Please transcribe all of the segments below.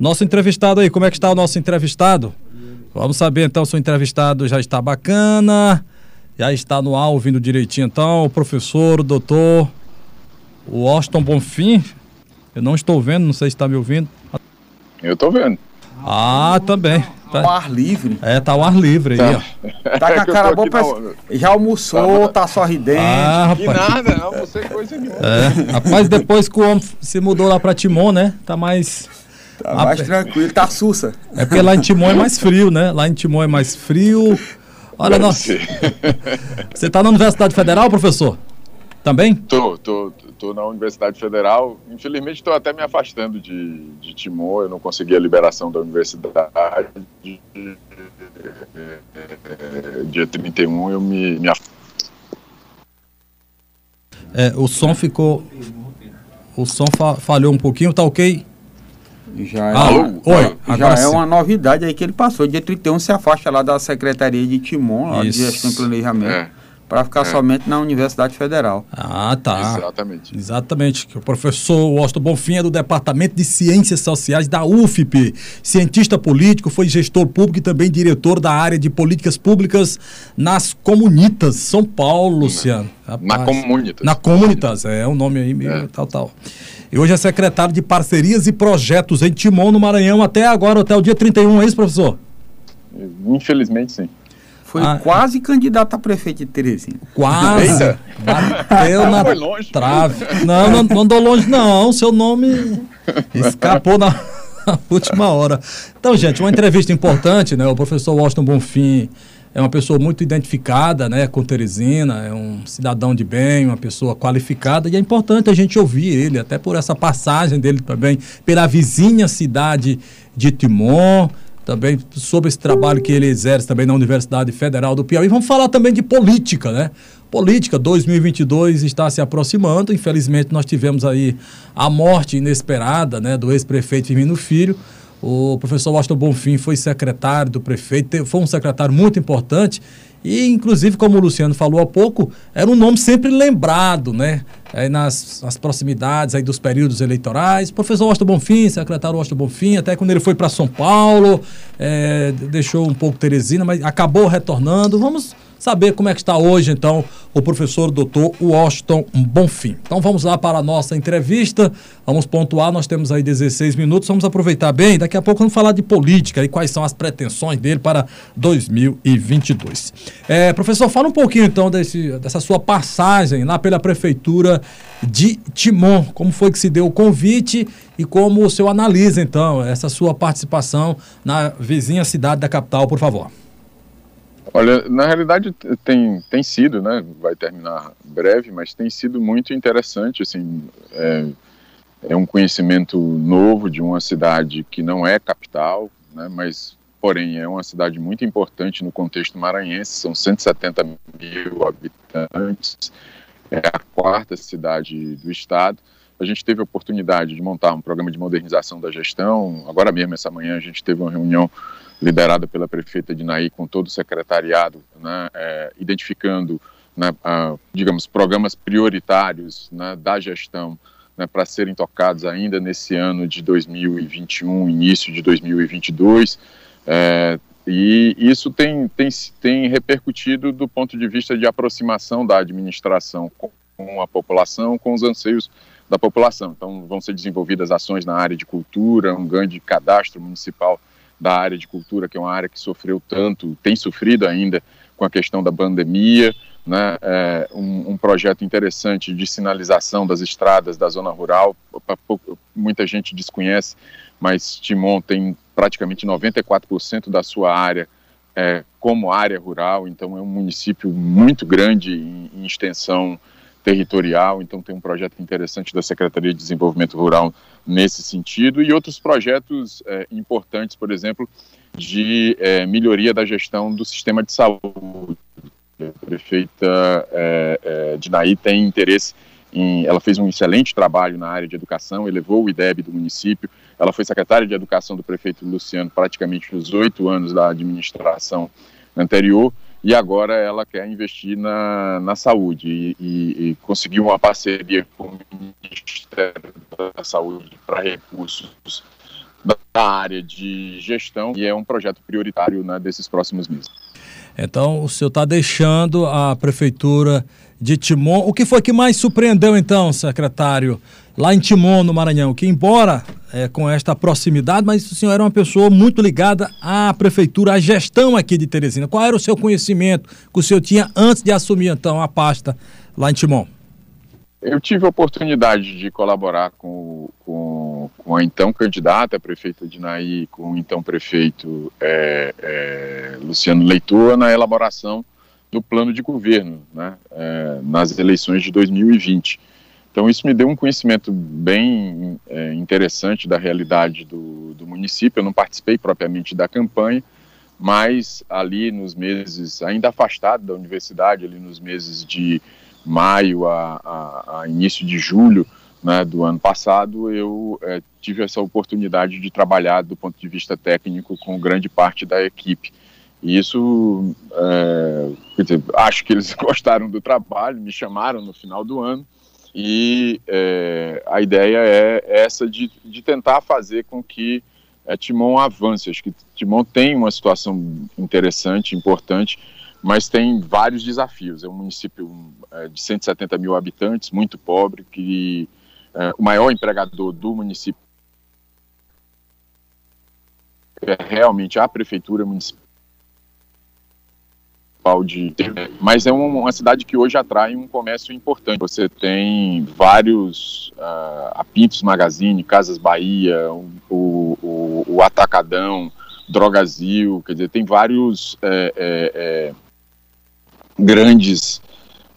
Nosso entrevistado aí, como é que está o nosso entrevistado? Vamos saber então se o entrevistado já está bacana, já está no ar ouvindo direitinho então, o professor, o doutor, o Austin Bonfim. Eu não estou vendo, não sei se está me ouvindo. Eu estou vendo. Ah, também. Tá. Ao ar livre. É, tá ao ar livre aí, ó. Tá com a cara boa, pra... já almoçou, tá, tá sorridente. Ah, rapaz. Que nada, não almocei coisa nenhuma. É, rapaz, depois que o homem se mudou lá pra Timon, né? Tá mais... Tá mais tranquilo, tá sussa. É porque lá em Timon é mais frio, né? Lá em Timon é mais frio. Olha, nossa. Você tá na Universidade Federal, professor? Também? Tô, tô, tô na Universidade Federal. Infelizmente estou até me afastando de, de Timor, eu não consegui a liberação da universidade. Dia 31 eu me, me é, o som ficou. O som fa falhou um pouquinho, tá ok? Já é, ah, oi, já é uma novidade aí que ele passou. Dia 31 se afasta lá da Secretaria de Timon, lá de Gestão e Planejamento. É para ficar é. somente na Universidade Federal. Ah, tá. Exatamente. Exatamente. O professor Washington Bonfim é do Departamento de Ciências Sociais da UFP. Cientista político, foi gestor público e também diretor da área de políticas públicas nas Comunitas, São Paulo, Luciano. Rapaz. Na Comunitas. Na Comunitas, é o um nome aí, é. tal, tal. E hoje é secretário de Parcerias e Projetos em Timon, no Maranhão, até agora, até o dia 31, é isso, professor? Infelizmente, sim. Foi ah, quase candidato a prefeito de Teresina. Quase. Eita. Bateu na trave. Não, não, não andou longe, não. Seu nome escapou na, na, última hora. Então, gente, uma entrevista importante, né? O professor Washington Bonfim é uma pessoa muito identificada né, com Teresina, é um cidadão de bem, uma pessoa qualificada, e é importante a gente ouvir ele, até por essa passagem dele também pela vizinha cidade de Timon também sobre esse trabalho que ele exerce também na Universidade Federal do Piauí. Vamos falar também de política, né? Política 2022 está se aproximando. Infelizmente, nós tivemos aí a morte inesperada né, do ex-prefeito Firmino Filho. O professor Washington Bonfim foi secretário do prefeito, foi um secretário muito importante e, inclusive, como o Luciano falou há pouco, era um nome sempre lembrado, né? Aí nas, nas proximidades aí dos períodos eleitorais. Professor Washington Bonfim, secretário Washington Bonfim, até quando ele foi para São Paulo, é, deixou um pouco Teresina, mas acabou retornando. Vamos saber como é que está hoje, então, o professor doutor Washington Bonfim. Então vamos lá para a nossa entrevista, vamos pontuar, nós temos aí 16 minutos, vamos aproveitar bem, daqui a pouco vamos falar de política e quais são as pretensões dele para 2022. É, professor, fala um pouquinho então desse, dessa sua passagem lá pela prefeitura de Timon, como foi que se deu o convite e como o senhor analisa então essa sua participação na vizinha cidade da capital, por favor. Olha, na realidade tem, tem sido, né? Vai terminar breve, mas tem sido muito interessante, assim, é, é um conhecimento novo de uma cidade que não é capital, né? Mas, porém, é uma cidade muito importante no contexto maranhense, são 170 mil habitantes, é a quarta cidade do estado. A gente teve a oportunidade de montar um programa de modernização da gestão. Agora mesmo, essa manhã, a gente teve uma reunião liderada pela prefeita Dinaí com todo o secretariado, né, é, identificando, né, a, digamos, programas prioritários né, da gestão né, para serem tocados ainda nesse ano de 2021, início de 2022. É, e isso tem, tem, tem repercutido do ponto de vista de aproximação da administração com a população, com os anseios da população. Então, vão ser desenvolvidas ações na área de cultura, um grande cadastro municipal da área de cultura, que é uma área que sofreu tanto, tem sofrido ainda com a questão da pandemia, né, é, um, um, projeto interessante de sinalização das estradas da zona rural. Muita gente desconhece, mas Timon tem praticamente 94% da sua área é, como área rural, então é um município muito grande em, em extensão territorial, então tem um projeto interessante da Secretaria de Desenvolvimento Rural nesse sentido e outros projetos é, importantes, por exemplo, de é, melhoria da gestão do sistema de saúde. A prefeita é, é, Dinaí tem interesse em, ela fez um excelente trabalho na área de educação, elevou o IDEB do município, ela foi secretária de educação do prefeito Luciano praticamente os oito anos da administração anterior, e agora ela quer investir na, na saúde e, e, e conseguiu uma parceria com o Ministério da Saúde para recursos da área de gestão e é um projeto prioritário né, desses próximos meses. Então, o senhor está deixando a prefeitura de Timon. O que foi que mais surpreendeu, então, secretário, lá em Timon, no Maranhão? Que, embora é, com esta proximidade, mas o senhor era uma pessoa muito ligada à prefeitura, à gestão aqui de Teresina. Qual era o seu conhecimento que o senhor tinha antes de assumir, então, a pasta lá em Timon? Eu tive a oportunidade de colaborar com, com, com a então candidata a prefeita de Naí, com o então prefeito é, é, Luciano Leitor, na elaboração do plano de governo né, é, nas eleições de 2020. Então, isso me deu um conhecimento bem é, interessante da realidade do, do município. Eu não participei propriamente da campanha, mas ali nos meses, ainda afastado da universidade, ali nos meses de maio a, a, a início de julho né, do ano passado, eu é, tive essa oportunidade de trabalhar do ponto de vista técnico com grande parte da equipe. E isso, é, dizer, acho que eles gostaram do trabalho, me chamaram no final do ano, e é, a ideia é essa de, de tentar fazer com que é, Timon avance. Acho que Timon tem uma situação interessante, importante, mas tem vários desafios. É um município é, de 170 mil habitantes, muito pobre, que é, o maior empregador do município é realmente a prefeitura municipal de mas é uma cidade que hoje atrai um comércio importante. Você tem vários uh, a Pintos Magazine, Casas Bahia, o, o, o Atacadão, Drogazil, quer dizer, tem vários é, é, é, grandes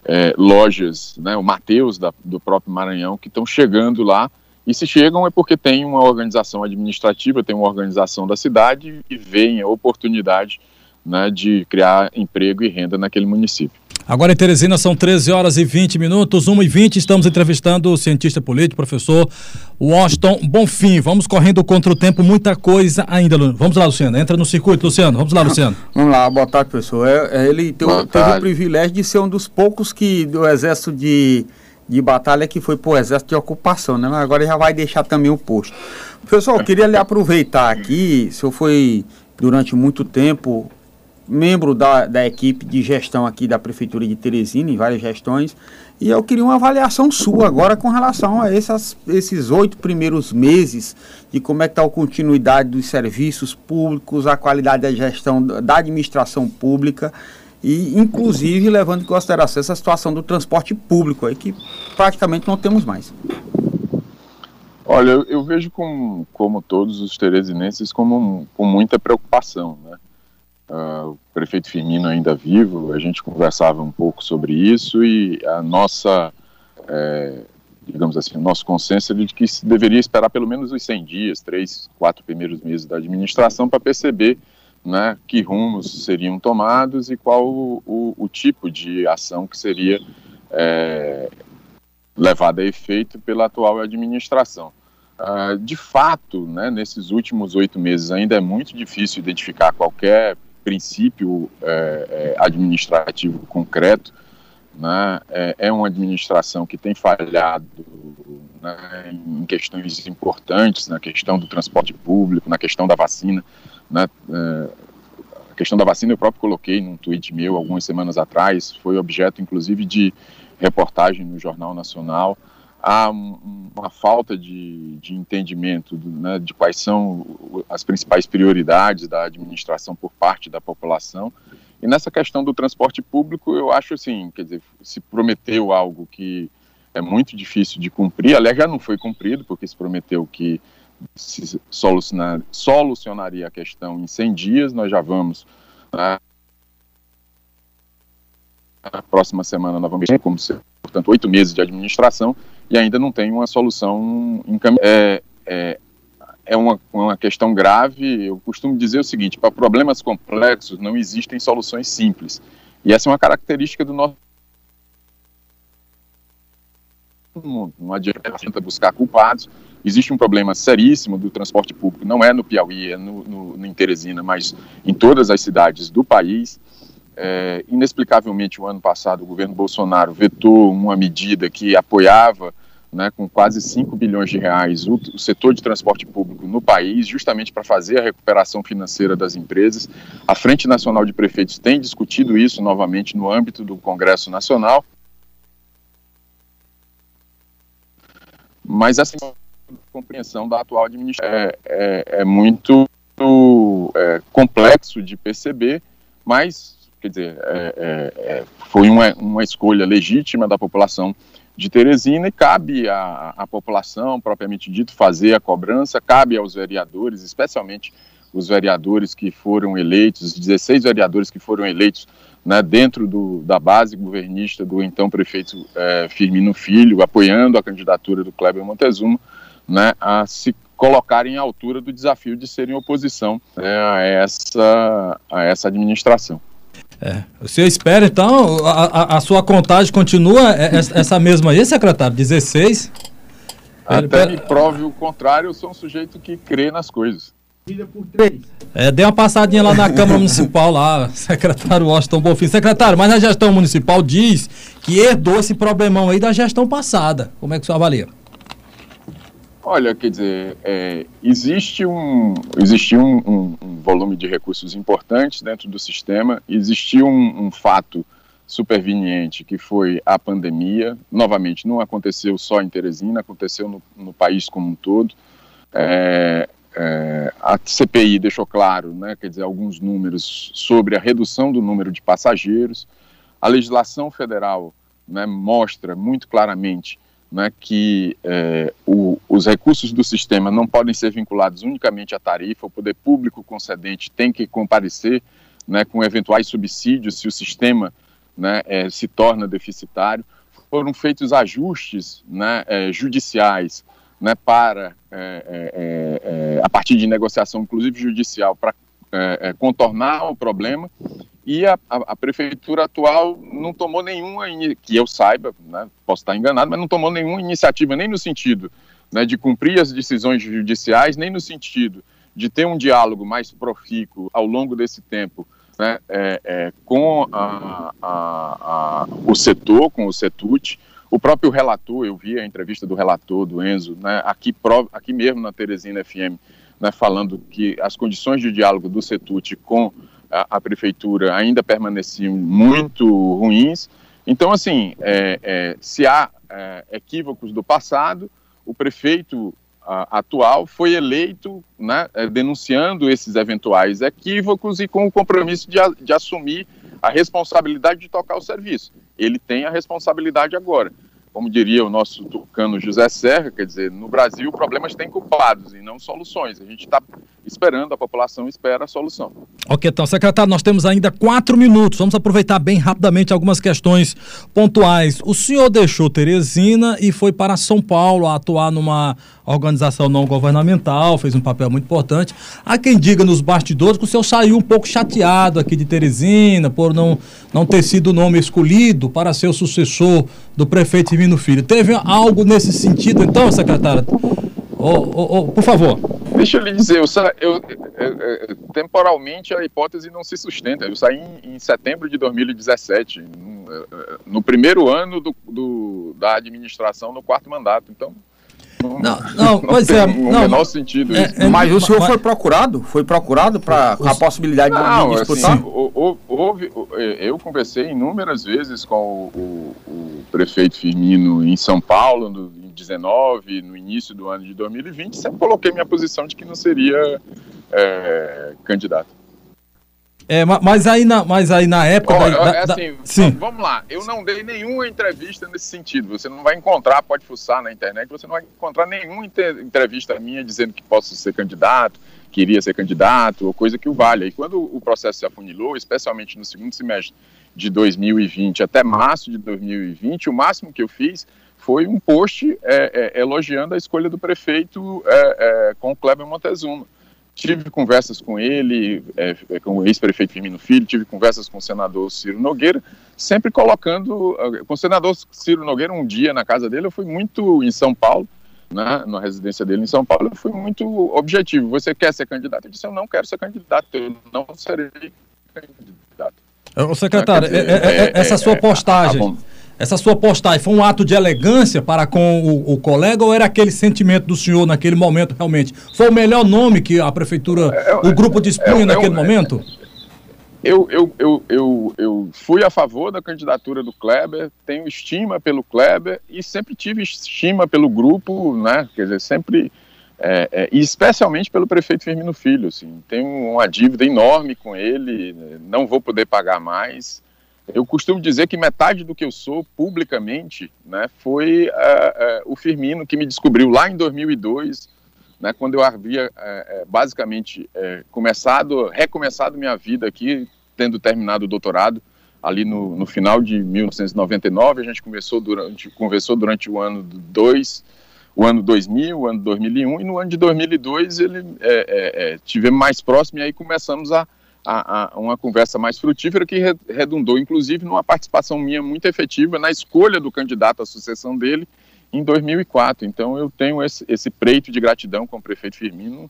é, lojas, né, o Mateus do próprio Maranhão, que estão chegando lá. E se chegam é porque tem uma organização administrativa, tem uma organização da cidade e veem a oportunidade né, de criar emprego e renda naquele município. Agora em Teresina são 13 horas e 20 minutos, 1 e 20 estamos entrevistando o cientista político, professor Washington Bonfim. Vamos correndo contra o tempo, muita coisa ainda. Vamos lá, Luciano, entra no circuito, Luciano. Vamos lá, Luciano. Vamos lá, boa tarde, professor. É, é, ele teve, teve o privilégio de ser um dos poucos que do exército de, de batalha que foi para o exército de ocupação, né? Mas agora já vai deixar também o posto. Professor, eu queria lhe aproveitar aqui, o senhor foi durante muito tempo membro da, da equipe de gestão aqui da Prefeitura de Teresina, em várias gestões, e eu queria uma avaliação sua agora com relação a essas, esses oito primeiros meses de como é que está a continuidade dos serviços públicos, a qualidade da gestão da administração pública e inclusive levando em consideração essa situação do transporte público aí que praticamente não temos mais. Olha, eu, eu vejo com, como todos os teresinenses como, com muita preocupação, né? Uh, o prefeito Firmino ainda vivo, a gente conversava um pouco sobre isso e a nossa, é, digamos assim, o nosso consenso é de que se deveria esperar pelo menos os 100 dias, três, quatro primeiros meses da administração para perceber né, que rumos seriam tomados e qual o, o, o tipo de ação que seria é, levada a efeito pela atual administração. Uh, de fato, né, nesses últimos oito meses ainda é muito difícil identificar qualquer princípio é, é, administrativo concreto, né, é, é, uma administração que tem falhado né, em questões importantes, na questão do transporte público, na questão da vacina. Né, é, a questão da vacina eu próprio coloquei num tweet meu algumas semanas atrás, foi objeto inclusive de reportagem no Jornal Nacional há uma falta de, de entendimento né, de quais são as principais prioridades da administração por parte da população. E nessa questão do transporte público, eu acho assim, quer dizer, se prometeu algo que é muito difícil de cumprir, aliás, já não foi cumprido, porque se prometeu que se solucionar, solucionaria a questão em 100 dias, nós já vamos. Né, próxima semana vamos como se, portanto, oito meses de administração e ainda não tem uma solução encaminhada. É, é, é uma, uma questão grave. Eu costumo dizer o seguinte: para problemas complexos não existem soluções simples. E essa é uma característica do nosso mundo. Não adianta buscar culpados. Existe um problema seríssimo do transporte público, não é no Piauí, é no, no, no em Teresina, mas em todas as cidades do país. É, inexplicavelmente, o ano passado, o governo Bolsonaro vetou uma medida que apoiava né, com quase 5 bilhões de reais, o, o setor de transporte público no país, justamente para fazer a recuperação financeira das empresas. A Frente Nacional de Prefeitos tem discutido isso novamente no âmbito do Congresso Nacional. Mas essa compreensão da atual administração é, é, é muito é, complexo de perceber, mas, quer dizer, é, é, é, foi uma, uma escolha legítima da população de Teresina e cabe à, à população, propriamente dito, fazer a cobrança, cabe aos vereadores, especialmente os vereadores que foram eleitos, os 16 vereadores que foram eleitos né, dentro do, da base governista do então prefeito é, Firmino Filho, apoiando a candidatura do Kleber Montezuma, né, a se colocarem à altura do desafio de serem oposição né, a, essa, a essa administração. É. O senhor espera, então, a, a, a sua contagem continua é, essa mesma aí, secretário? 16? Até me prove o contrário, eu sou um sujeito que crê nas coisas. É, dê uma passadinha lá na Câmara Municipal, lá, secretário Washington Bonfim. Secretário, mas a gestão municipal diz que herdou esse problemão aí da gestão passada. Como é que o senhor avalia? Olha, quer dizer, é, existe, um, existe um, um, um, volume de recursos importantes dentro do sistema, existiu um, um, fato superveniente que foi a pandemia. Novamente, não aconteceu só em Teresina, aconteceu no, no país como um todo. É, é, a CPI deixou claro, né, quer dizer, alguns números sobre a redução do número de passageiros. A legislação federal né, mostra muito claramente né, que é, o, os recursos do sistema não podem ser vinculados unicamente à tarifa, o poder público concedente tem que comparecer né, com eventuais subsídios se o sistema né, é, se torna deficitário. Foram feitos ajustes né, é, judiciais né, para, é, é, é, a partir de negociação, inclusive judicial, para contornar o problema e a, a, a, prefeitura atual não tomou nenhuma, que eu saiba, né, posso estar enganado, mas não tomou nenhuma iniciativa, nem no sentido né, de cumprir as decisões judiciais, nem no sentido de ter um diálogo mais profícuo ao longo desse tempo né, é, é, com a, o setor, com o CETUT. O próprio relator, eu vi a entrevista do relator, do Enzo, né, aqui, aqui mesmo na Teresina FM, né, falando que as condições de diálogo do CETUT com a, a prefeitura ainda permaneciam muito ruins. Então, assim, é, é, se há é, equívocos do passado, o prefeito a, atual foi eleito né, é, denunciando esses eventuais equívocos e com o compromisso de, de assumir a responsabilidade de tocar o serviço. Ele tem a responsabilidade agora como diria o nosso tucano José Serra, quer dizer, no Brasil problemas têm culpados e não soluções. A gente está esperando, a população espera a solução. Ok, então, secretário, nós temos ainda quatro minutos. Vamos aproveitar bem rapidamente algumas questões pontuais. O senhor deixou Teresina e foi para São Paulo a atuar numa organização não governamental, fez um papel muito importante. Há quem diga nos bastidores que o senhor saiu um pouco chateado aqui de Teresina por não, não ter sido o nome escolhido para ser o sucessor do prefeito Firmino Filho. Teve algo nesse sentido, então, secretária? Oh, oh, oh, por favor. Deixa eu lhe dizer, eu, eu, eu, temporalmente a hipótese não se sustenta. Eu saí em, em setembro de 2017, no, no primeiro ano do, do, da administração, no quarto mandato. Então, não, não, pois é. No não, menor sentido é, é, mas o senhor mas, foi procurado? Foi procurado para a possibilidade não, de disputar? Assim, houve, eu conversei inúmeras vezes com o, o, o, prefeito Firmino em São Paulo, no, em 19, no início do ano de 2020, sempre coloquei minha posição de que não seria é, candidato. É, mas aí na, mas aí na época. Olha, da, é assim, da, sim. Vamos lá, eu não dei nenhuma entrevista nesse sentido. Você não vai encontrar, pode fuçar na internet, você não vai encontrar nenhuma entrevista minha dizendo que posso ser candidato, queria ser candidato, ou coisa que o valha. E quando o processo se afunilou, especialmente no segundo semestre de 2020 até março de 2020, o máximo que eu fiz foi um post é, é, elogiando a escolha do prefeito é, é com o Kleber Montezuma tive conversas com ele, é, é, com o ex-prefeito Firmino Filho, tive conversas com o senador Ciro Nogueira, sempre colocando, uh, com o senador Ciro Nogueira, um dia na casa dele, eu fui muito em São Paulo, né, na residência dele em São Paulo, eu fui muito objetivo. Você quer ser candidato? Eu disse, eu não quero ser candidato, eu não serei candidato. O secretário, dizer, essa sua postagem, essa sua postagem foi um ato de elegância para com o, o, colega ou era aquele sentimento do senhor naquele momento realmente? Foi o melhor nome que a prefeitura, é, o grupo dispunha é, naquele momento? Eu, eu, eu, eu, eu fui a favor da candidatura do Kleber, tenho estima pelo Kleber e sempre tive estima pelo grupo, né? Quer dizer, sempre. É, é, e especialmente pelo prefeito Firmino Filho, assim, tenho uma dívida enorme com ele, não vou poder pagar mais. Eu costumo dizer que metade do que eu sou publicamente né, foi uh, uh, o Firmino que me descobriu lá em 2002, né, quando eu havia uh, basicamente começado, recomeçado minha vida aqui, tendo terminado o doutorado ali no, no, final de 1999. A gente começou durante, conversou durante o ano 2, o ano 2000, o ano 2001, e no ano de 2002 ele é, mais próximo e aí começamos a a, a, uma conversa mais frutífera que redundou, inclusive, numa participação minha muito efetiva na escolha do candidato à sucessão dele em 2004. Então, eu tenho esse, esse preito de gratidão com o prefeito Firmino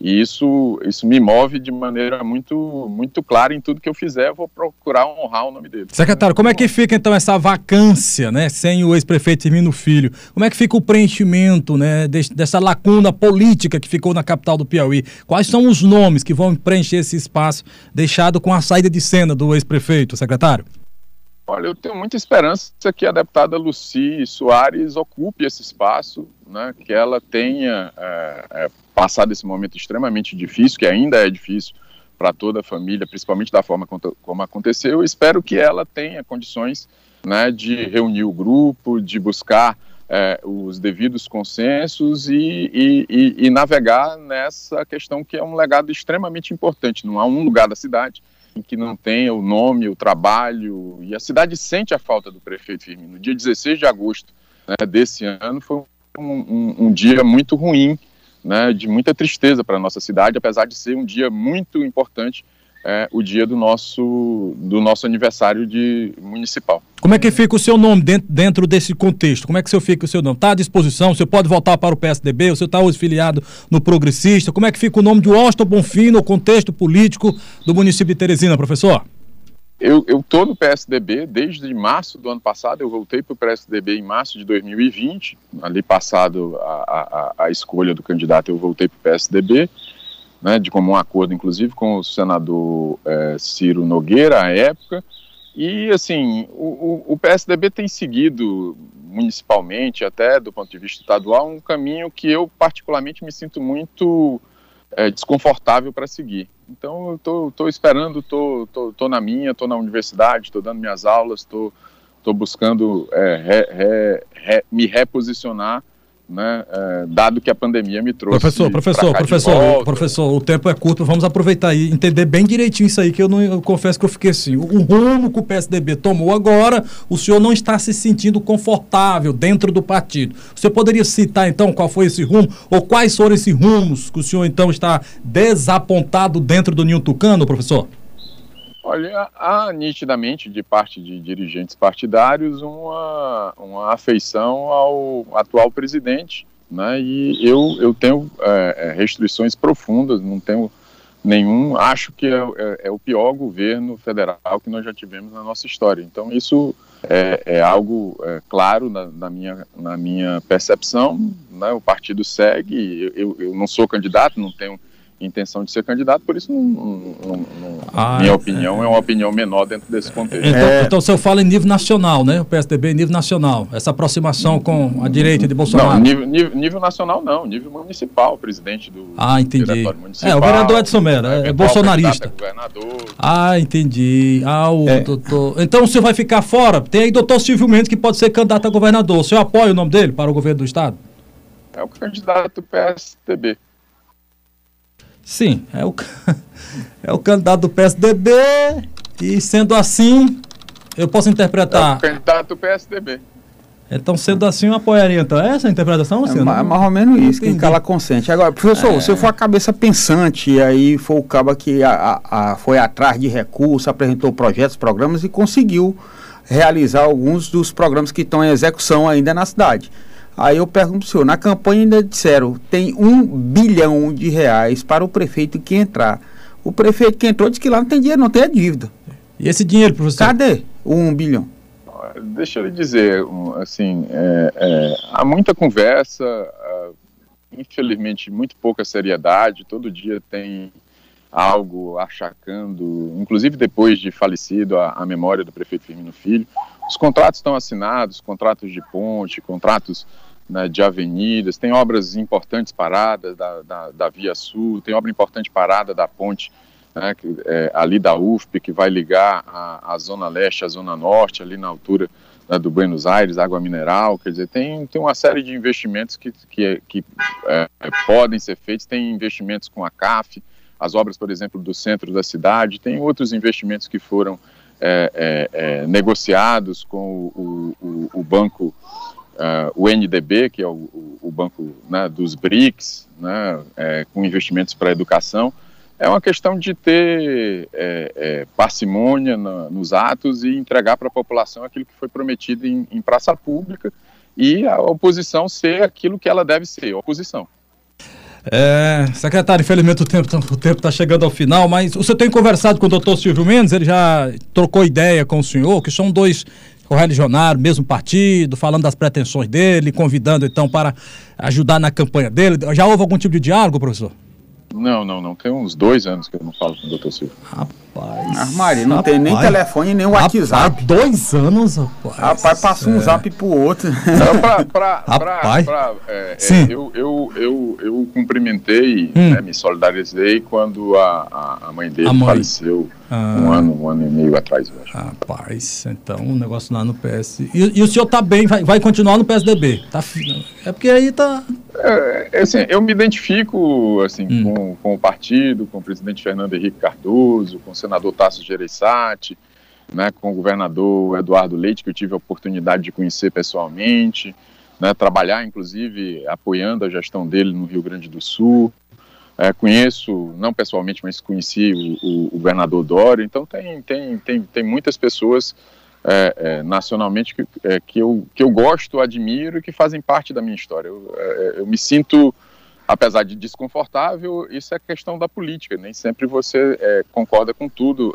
e isso, isso me move de maneira muito, muito clara em tudo que eu fizer, eu vou procurar honrar o nome dele. Secretário, como é que fica então essa vacância, né, sem o ex-prefeito Firmino Filho? Como é que fica o preenchimento, né, dessa lacuna política que ficou na capital do Piauí? Quais são os nomes que vão preencher esse espaço deixado com a saída de cena do ex-prefeito, secretário? Olha, eu tenho muita esperança que a deputada Luci Soares ocupe esse espaço, né, que ela tenha é, é, passado esse momento extremamente difícil, que ainda é difícil para toda a família, principalmente da forma como aconteceu. Eu espero que ela tenha condições né, de reunir o grupo, de buscar é, os devidos consensos e, e, e, e navegar nessa questão que é um legado extremamente importante. Não há um lugar da cidade em que não tenha o nome, o trabalho, e a cidade sente a falta do prefeito Firmino. No dia 16 de agosto né, desse ano foi um, um, um, dia muito ruim, né, de muita tristeza para a nossa cidade, apesar de ser um dia muito importante é, o dia do nosso, do nosso aniversário de municipal. Como é que fica o seu nome dentro, dentro desse contexto? Como é que o fica o seu nome? Está à disposição? Você pode voltar para o PSDB? Senhor está hoje filiado no Progressista? Como é que fica o nome de Washington Bonfim no contexto político do município de Teresina, professor? Eu estou no PSDB desde março do ano passado. Eu voltei para o PSDB em março de 2020. Ali passado a, a, a escolha do candidato, eu voltei para o PSDB né, de comum acordo, inclusive com o senador é, Ciro Nogueira, à época, e assim, o, o, PSDB tem seguido municipalmente, até do ponto de vista estadual, um caminho que eu particularmente me sinto muito é, desconfortável para seguir. Então, eu estou esperando, estou tô, tô, tô, na minha, estou na universidade, estou dando minhas aulas, estou buscando é, re, re, re, me reposicionar né, é, dado que a pandemia me trouxe. Professor, professor, professor, professor, o tempo é curto, vamos aproveitar e entender bem direitinho isso aí, que eu não eu confesso que eu fiquei assim. O, o rumo que o PSDB tomou agora, o senhor não está se sentindo confortável dentro do partido. Você poderia citar então qual foi esse rumo, ou quais foram esses rumos que o senhor então está desapontado dentro do Ninho Tucano, professor? Olha, há nitidamente de parte de dirigentes partidários uma, uma afeição ao atual presidente, né? E eu, eu tenho é, é restrições profundas, não tenho nenhum. Acho que é, é, é, o pior governo federal que nós já tivemos na nossa história. Então isso é, é algo é, claro na, na, minha, na minha percepção. Né? O partido segue. Eu, eu não sou candidato, não tenho intenção de ser candidato, por isso, não, não, não, ah, minha é, opinião é. é uma opinião menor dentro desse contexto. Então, é... então o senhor fala em nível nacional, né? O PSDB em nível nacional, essa aproximação com a direita de Bolsonaro. Não, nível, nível, nível nacional não, nível municipal, presidente do ah, entendi. É, o vereador Edson Mera, é, é bolsonarista. Governador. Ah, entendi. Ah, o é. doutor... Então o senhor vai ficar fora? Tem aí doutor Silvio Mendes que pode ser candidato a governador. O senhor apoia o nome dele para o governo do estado? É o candidato do PSDB. Sim, é o, é o candidato do PSDB e sendo assim, eu posso interpretar. É o candidato do PSDB. Então, sendo assim, eu apoiaria então essa a interpretação? Assim, é, mais, mais ou menos isso, quem cala consente. Agora, professor, é... se eu for a cabeça pensante, e aí foi o cabo que a, a, a, foi atrás de recursos, apresentou projetos, programas e conseguiu realizar alguns dos programas que estão em execução ainda na cidade. Aí eu pergunto para o senhor, na campanha ainda disseram, tem um bilhão de reais para o prefeito que entrar. O prefeito que entrou disse que lá não tem dinheiro, não tem a dívida. E esse dinheiro, professor? Cadê o um bilhão? deixa eu lhe dizer, assim, é, é, há muita conversa, infelizmente muito pouca seriedade, todo dia tem algo achacando, inclusive depois de falecido, a, a memória do prefeito Firmino Filho. Os contratos estão assinados, contratos de ponte, contratos né, de avenidas, tem obras importantes paradas da, da, da, Via Sul, tem obra importante parada da ponte né, que, é, ali da UFP, que vai ligar a, a Zona Leste à Zona Norte, ali na altura né, do Buenos Aires, água mineral, quer dizer, tem, tem uma série de investimentos que, que, que é, podem ser feitos, tem investimentos com a CAF, as obras, por exemplo, do centro da cidade, tem outros investimentos que foram é, é, é negociados com o, o, o banco, uh, o NDB, que é o, o banco né, dos BRICS, né, é, com investimentos para a educação, é uma questão de ter é, é, parcimônia na, nos atos e entregar para a população aquilo que foi prometido em, em, praça pública e a oposição ser aquilo que ela deve ser, oposição. É, secretário, infelizmente o tempo está tá chegando ao final, mas você tem conversado com o doutor Silvio Mendes, ele já trocou ideia com o senhor, que são dois correligionários, mesmo partido, falando das pretensões dele, convidando então para ajudar na campanha dele. Já houve algum tipo de diálogo, professor? Não, não, não. Tem uns dois anos que eu não falo com o doutor Silvio. Rapaz. Armário, não rapaz, tem nem telefone nem WhatsApp. Rapaz, dois anos, rapaz. Rapaz, passa um é. zap pro outro. Não, pra, pra, rapaz. Pra, pra, é, é Sim. É, eu, eu, eu, eu cumprimentei, hum. né, me solidarizei quando a, a mãe dele mãe. faleceu ah. um ano, um ano e meio atrás, eu acho. Rapaz, então o um negócio lá no PS. E, e, o senhor tá bem, vai, vai continuar no PSDB? Tá, é porque aí tá. É, é, assim, eu me identifico assim, hum. com, com o partido, com o presidente Fernando Henrique Cardoso, com o senador Tasso Gereissati, né, com o governador Eduardo Leite, que eu tive a oportunidade de conhecer pessoalmente, né, trabalhar, inclusive, apoiando a gestão dele no Rio Grande do Sul. É, conheço, não pessoalmente, mas conheci o, o, o, governador Dória, então tem, tem, tem, tem muitas pessoas é, é, nacionalmente que, é, que, eu, que eu gosto, admiro e que fazem parte da minha história. Eu, é, eu me sinto, apesar de desconfortável, isso é questão da política, nem sempre você é, concorda com tudo.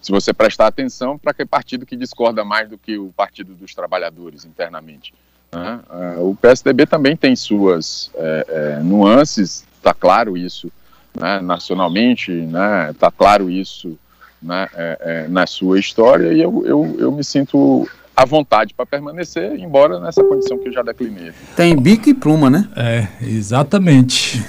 se você prestar atenção para que partido que discorda mais do que o Partido dos Trabalhadores internamente. Né? o PSDB também tem suas nuances está claro isso né, nacionalmente, está né, tá claro isso né, é, é, na sua história e eu, eu, eu me sinto à vontade para permanecer, embora nessa condição que eu já declinei. Tem bico e pluma, né? É, exatamente.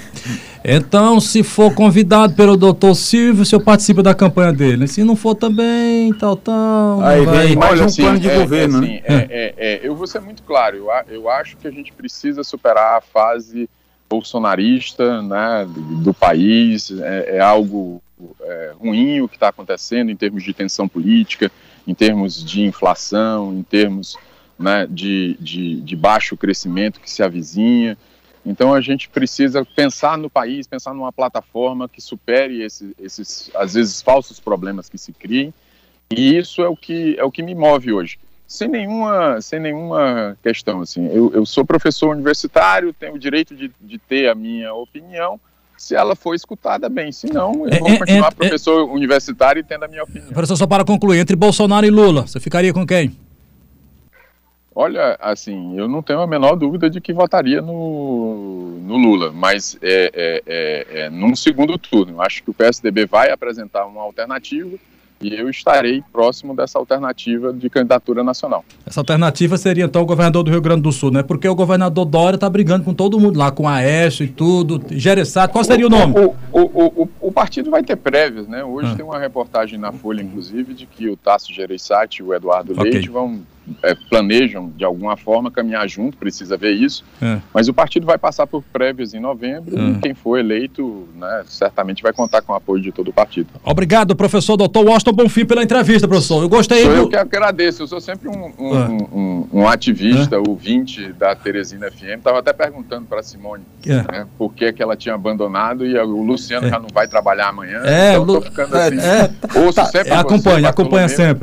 Então, se for convidado pelo doutor Silvio, o senhor participa da campanha dele. Se não for também, tal, tal. Aí vem mais um assim, plano de é, governo, é, assim, né? É, é, eu vou ser muito claro, eu, eu acho que a gente precisa superar a fase bolsonarista né, do país, é, é algo é, ruim o que está acontecendo em termos de tensão política, em termos de inflação, em termos né, de, de, de baixo crescimento que se avizinha. Então a gente precisa pensar no país, pensar numa plataforma que supere esse, esses, às vezes, falsos problemas que se criem. E isso é o que, é o que me move hoje sem nenhuma, sem nenhuma questão. Assim. Eu, eu sou professor universitário, tenho o direito de, de ter a minha opinião, se ela for escutada bem. Se não, eu é, vou é, continuar é, professor é, universitário e tendo a minha opinião. Professor, só para concluir, entre Bolsonaro e Lula, você ficaria com quem? Olha, assim, eu não tenho a menor dúvida de que votaria no, no Lula, mas é, é, é, é num segundo turno. Eu acho que o PSDB vai apresentar uma alternativa e eu estarei próximo dessa alternativa de candidatura nacional. Essa alternativa seria então o governador do Rio Grande do Sul, né? Porque o governador Dória está brigando com todo mundo lá, com a Aécio e tudo, Gereçado. Qual seria o, o nome? O, o, o, partido vai ter prévias, né? Hoje ah. tem uma reportagem na Folha, inclusive, de que o Tasso Gereissati e o Eduardo okay. Leite vão é, planejam de alguma forma caminhar junto, precisa ver isso. É. Mas o partido vai passar por prévias em novembro é. e quem for eleito, né, certamente vai contar com o apoio de todo o partido. Obrigado, professor doutor Washington Bonfim, pela entrevista, professor. Eu gostei. Sou do... eu que agradeço. Eu sou sempre um, um, é. um, um ativista, é. ouvinte da Teresina FM. Estava até perguntando para Simone é. né, por que, que ela tinha abandonado e o Luciano já não vai trabalhar amanhã. É, então, Lu... ficando assim. Ouço tá, sempre. Acompanha, acompanha sempre.